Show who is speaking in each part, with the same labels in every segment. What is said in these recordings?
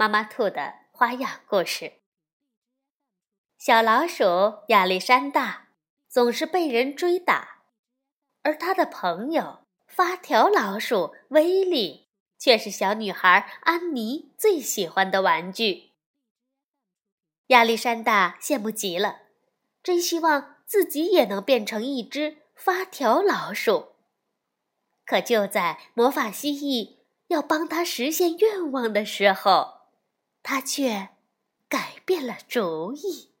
Speaker 1: 妈妈兔的花样故事。小老鼠亚历山大总是被人追打，而他的朋友发条老鼠威利却是小女孩安妮最喜欢的玩具。亚历山大羡慕极了，真希望自己也能变成一只发条老鼠。可就在魔法蜥蜴要帮他实现愿望的时候，他却改变了主意。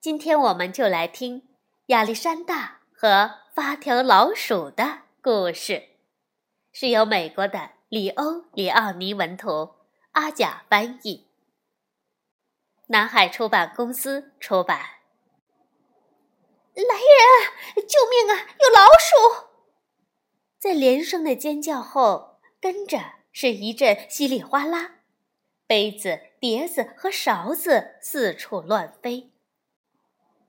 Speaker 1: 今天我们就来听亚历山大和发条老鼠的故事，是由美国的里欧·里奥尼文图，阿甲翻译，南海出版公司出版。
Speaker 2: 来人！救命啊！有老鼠！
Speaker 1: 在连声的尖叫后，跟着是一阵稀里哗啦，杯子、碟子和勺子四处乱飞。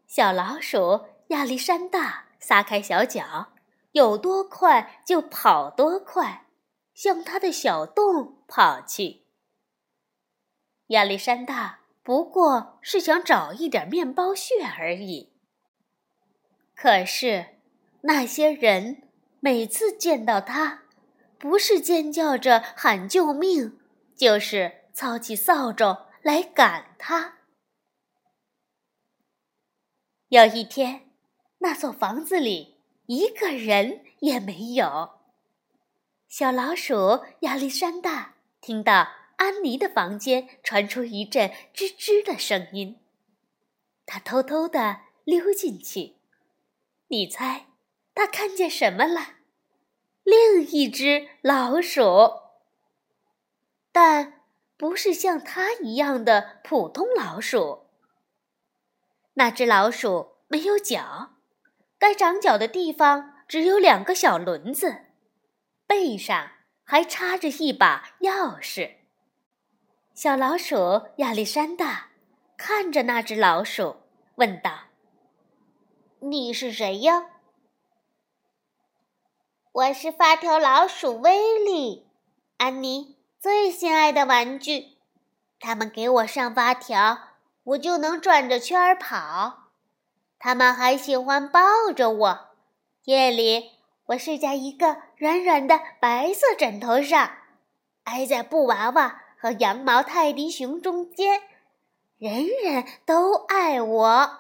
Speaker 1: 小老鼠亚历山大撒开小脚，有多快就跑多快，向他的小洞跑去。亚历山大不过是想找一点面包屑而已，可是那些人。每次见到他，不是尖叫着喊救命，就是操起扫帚来赶他。有一天，那座房子里一个人也没有。小老鼠亚历山大听到安妮的房间传出一阵吱吱的声音，他偷偷地溜进去。你猜？他看见什么了？另一只老鼠，但不是像它一样的普通老鼠。那只老鼠没有脚，该长脚的地方只有两个小轮子，背上还插着一把钥匙。小老鼠亚历山大看着那只老鼠，问道：“你是谁呀？”
Speaker 2: 我是发条老鼠威利，安妮最心爱的玩具。他们给我上发条，我就能转着圈儿跑。他们还喜欢抱着我。夜里，我睡在一个软软的白色枕头上，挨在布娃娃和羊毛泰迪熊中间，人人都爱我。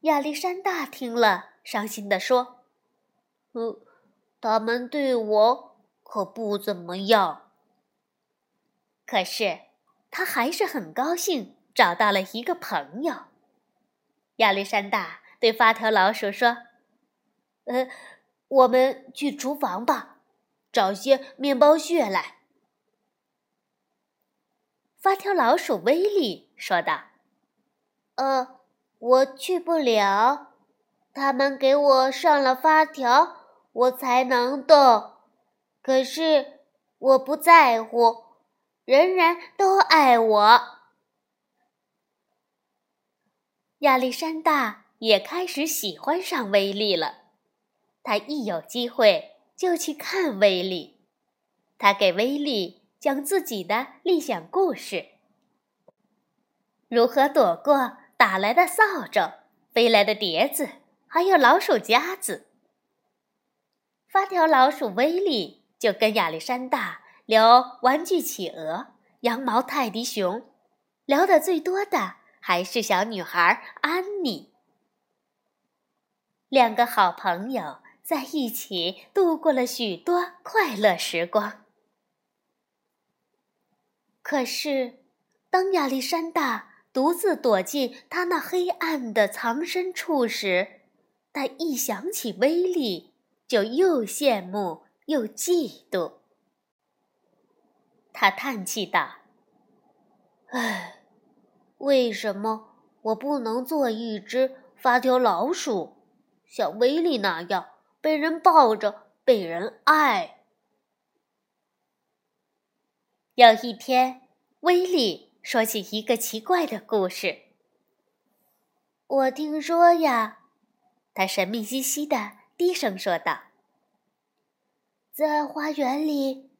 Speaker 1: 亚历山大听了，伤心地说。
Speaker 2: 呃，他们对我可不怎么样。
Speaker 1: 可是他还是很高兴找到了一个朋友。亚历山大对发条老鼠说：“
Speaker 2: 呃，我们去厨房吧，找些面包屑来。”
Speaker 1: 发条老鼠威利说道：“
Speaker 2: 呃，我去不了，他们给我上了发条。”我才能动，可是我不在乎，人人都爱我。
Speaker 1: 亚历山大也开始喜欢上威利了，他一有机会就去看威利，他给威利讲自己的历险故事：如何躲过打来的扫帚、飞来的碟子，还有老鼠夹子。发条老鼠威利就跟亚历山大聊玩具企鹅、羊毛泰迪熊，聊得最多的还是小女孩安妮。两个好朋友在一起度过了许多快乐时光。可是，当亚历山大独自躲进他那黑暗的藏身处时，他一想起威利。就又羡慕又嫉妒。他叹气道：“
Speaker 2: 唉，为什么我不能做一只发条老鼠，像威利那样被人抱着，被人爱？”
Speaker 1: 有一天，威利说起一个奇怪的故事。
Speaker 2: 我听说呀，
Speaker 1: 他神秘兮兮的低声说道：“
Speaker 2: 在花园里，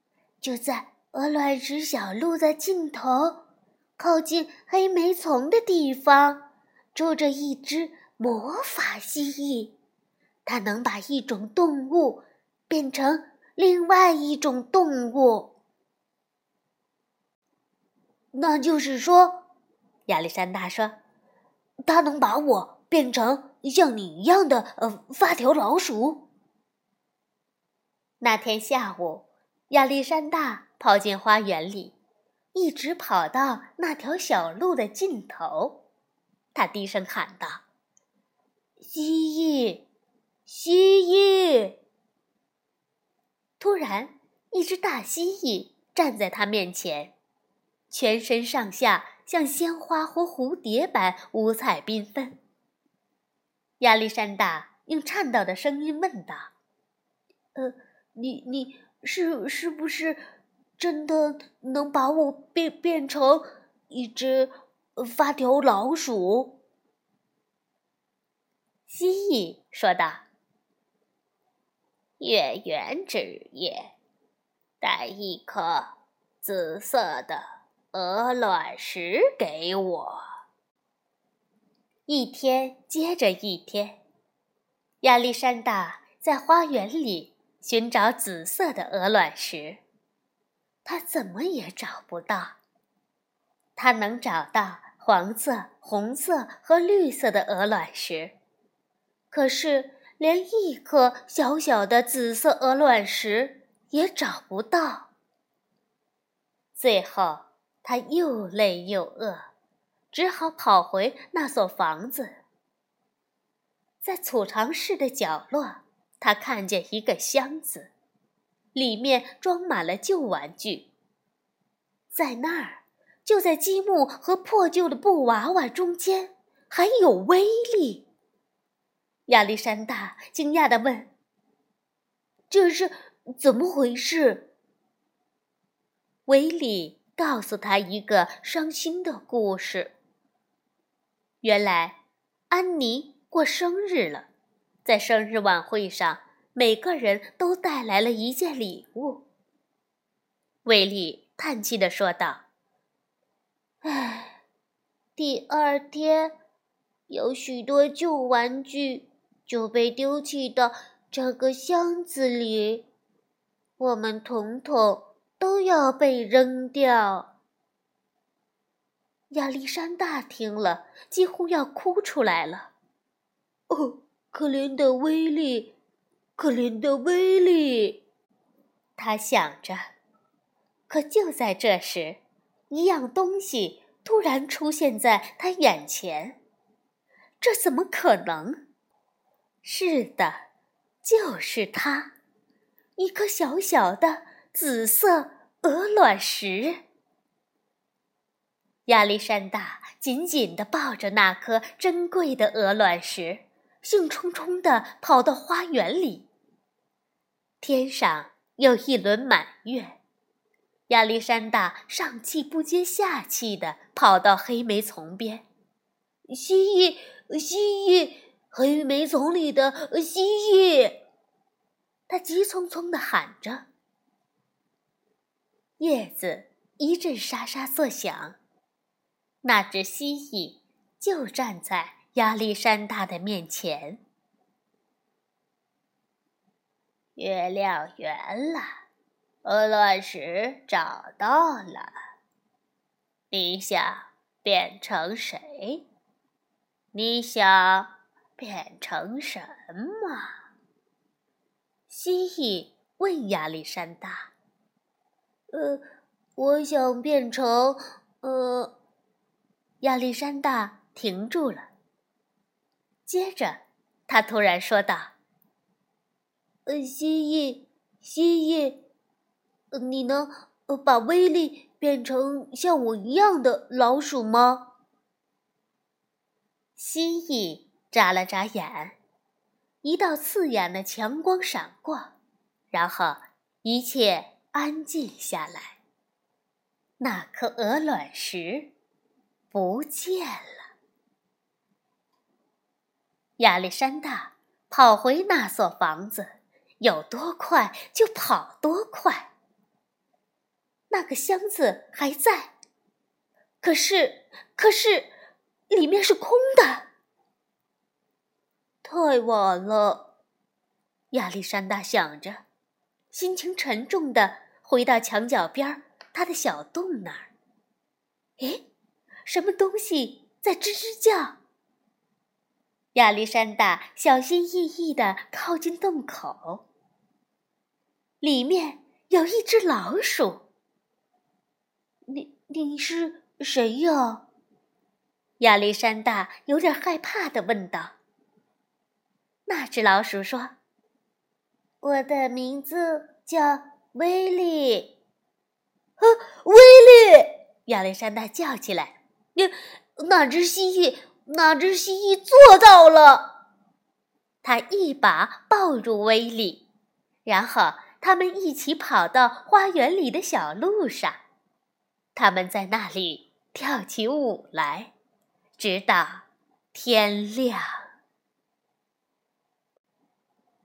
Speaker 2: 就在鹅卵石小路的尽头，靠近黑莓丛的地方，住着一只魔法蜥蜴。它能把一种动物变成另外一种动物。那就是说，
Speaker 1: 亚历山大说。”
Speaker 2: 它能把我变成像你一样的呃发条老鼠。
Speaker 1: 那天下午，亚历山大跑进花园里，一直跑到那条小路的尽头。他低声喊道：“
Speaker 2: 蜥蜴，蜥蜴！”
Speaker 1: 突然，一只大蜥蜴站在他面前，全身上下。像鲜花或蝴蝶般五彩缤纷。亚历山大用颤抖的声音问道：“
Speaker 2: 呃，你你是是不是真的能把我变变成一只发条老鼠？”
Speaker 1: 蜥蜴说道：“
Speaker 2: 月圆之夜，带一颗紫色的。”鹅卵石给我。
Speaker 1: 一天接着一天，亚历山大在花园里寻找紫色的鹅卵石，他怎么也找不到。他能找到黄色、红色和绿色的鹅卵石，可是连一颗小小的紫色鹅卵石也找不到。最后。他又累又饿，只好跑回那所房子。在储藏室的角落，他看见一个箱子，里面装满了旧玩具。在那儿，就在积木和破旧的布娃娃中间，还有威力。亚历山大惊讶地问：“
Speaker 2: 这是怎么回事？”
Speaker 1: 威利。告诉他一个伤心的故事。原来，安妮过生日了，在生日晚会上，每个人都带来了一件礼物。威利叹气地说道：“
Speaker 2: 唉，第二天，有许多旧玩具就被丢弃到这个箱子里，我们统统。”都要被扔掉。
Speaker 1: 亚历山大听了，几乎要哭出来了。
Speaker 2: 哦，可怜的威利，可怜的威利，
Speaker 1: 他想着。可就在这时，一样东西突然出现在他眼前。这怎么可能？是的，就是它，一颗小小的。紫色鹅卵石。亚历山大紧紧地抱着那颗珍贵的鹅卵石，兴冲冲地跑到花园里。天上有一轮满月，亚历山大上气不接下气地跑到黑莓丛边。
Speaker 2: 蜥蜴，蜥蜴，黑莓丛里的蜥蜴！
Speaker 1: 他急匆匆地喊着。叶子一阵沙沙作响，那只蜥蜴就站在亚历山大的面前。
Speaker 2: 月亮圆了，鹅卵石找到了。你想变成谁？你想变成什么？
Speaker 1: 蜥蜴问亚历山大。
Speaker 2: 呃，我想变成……呃，
Speaker 1: 亚历山大停住了。接着，他突然说道：“
Speaker 2: 呃，蜥蜴，蜥蜴，你能把威力变成像我一样的老鼠吗？
Speaker 1: 蜥蜴眨了眨眼，一道刺眼的强光闪过，然后一切安静下来。那颗鹅卵石不见了。亚历山大跑回那所房子，有多快就跑多快。那个箱子还在，可是，可是，里面是空的。
Speaker 2: 太晚了，
Speaker 1: 亚历山大想着，心情沉重的回到墙角边他的小洞那儿。诶，什么东西在吱吱叫？亚历山大小心翼翼的靠近洞口，里面有一只老鼠。
Speaker 2: 你你是谁呀？
Speaker 1: 亚历山大有点害怕的问道。那只老鼠说：“
Speaker 2: 我的名字叫威利。”
Speaker 1: 啊，威利！亚历山大叫起来：“
Speaker 2: 你那只蜥蜴，那只蜥蜴做到了！”
Speaker 1: 他一把抱住威利，然后他们一起跑到花园里的小路上。他们在那里跳起舞来，直到天亮。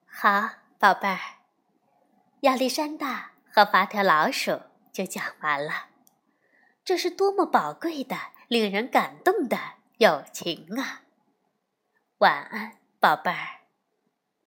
Speaker 1: 好，宝贝儿，亚历山大和发条老鼠就讲完了。这是多么宝贵的、令人感动的友情啊！晚安，宝贝儿。